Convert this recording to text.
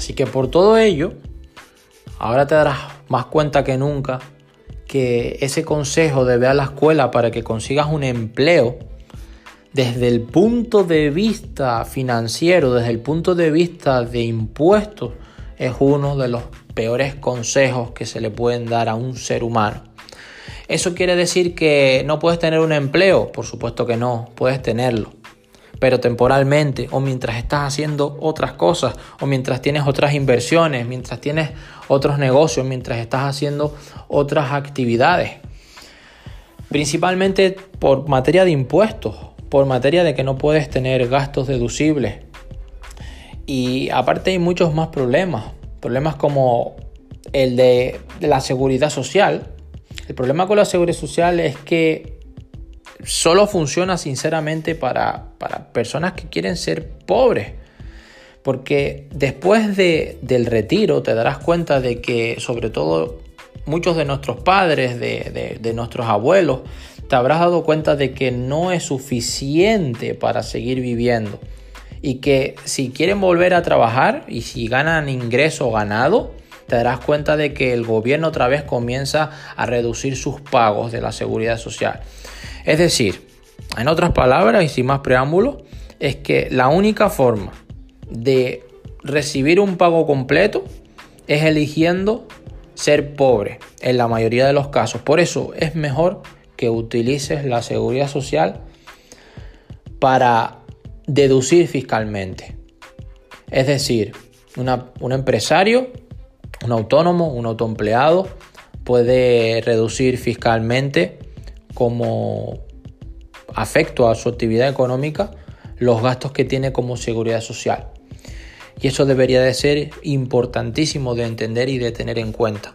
Así que por todo ello, ahora te darás más cuenta que nunca que ese consejo de ver a la escuela para que consigas un empleo, desde el punto de vista financiero, desde el punto de vista de impuestos, es uno de los peores consejos que se le pueden dar a un ser humano. ¿Eso quiere decir que no puedes tener un empleo? Por supuesto que no, puedes tenerlo. Pero temporalmente o mientras estás haciendo otras cosas o mientras tienes otras inversiones, mientras tienes otros negocios, mientras estás haciendo otras actividades. Principalmente por materia de impuestos, por materia de que no puedes tener gastos deducibles. Y aparte hay muchos más problemas. Problemas como el de la seguridad social. El problema con la seguridad social es que solo funciona sinceramente para, personas que quieren ser pobres. Porque después del retiro te darás cuenta de que sobre todo muchos de nuestros padres, de, nuestros abuelos, te habrás dado cuenta de que no es suficiente para seguir viviendo. Y que si quieren volver a trabajar y si ganan ingreso ganado, te darás cuenta de que el gobierno otra vez comienza a reducir sus pagos de la seguridad social. Es decir, en otras palabras y sin más preámbulos, es que la única forma de recibir un pago completo es eligiendo ser pobre en la mayoría de los casos. Por eso es mejor que utilices la seguridad social para deducir fiscalmente. Es decir, un empresario, un autónomo, un autoempleado puede reducir fiscalmente como afecto a su actividad económica los gastos que tiene como seguridad social. Y eso debería de ser importantísimo de entender y de tener en cuenta.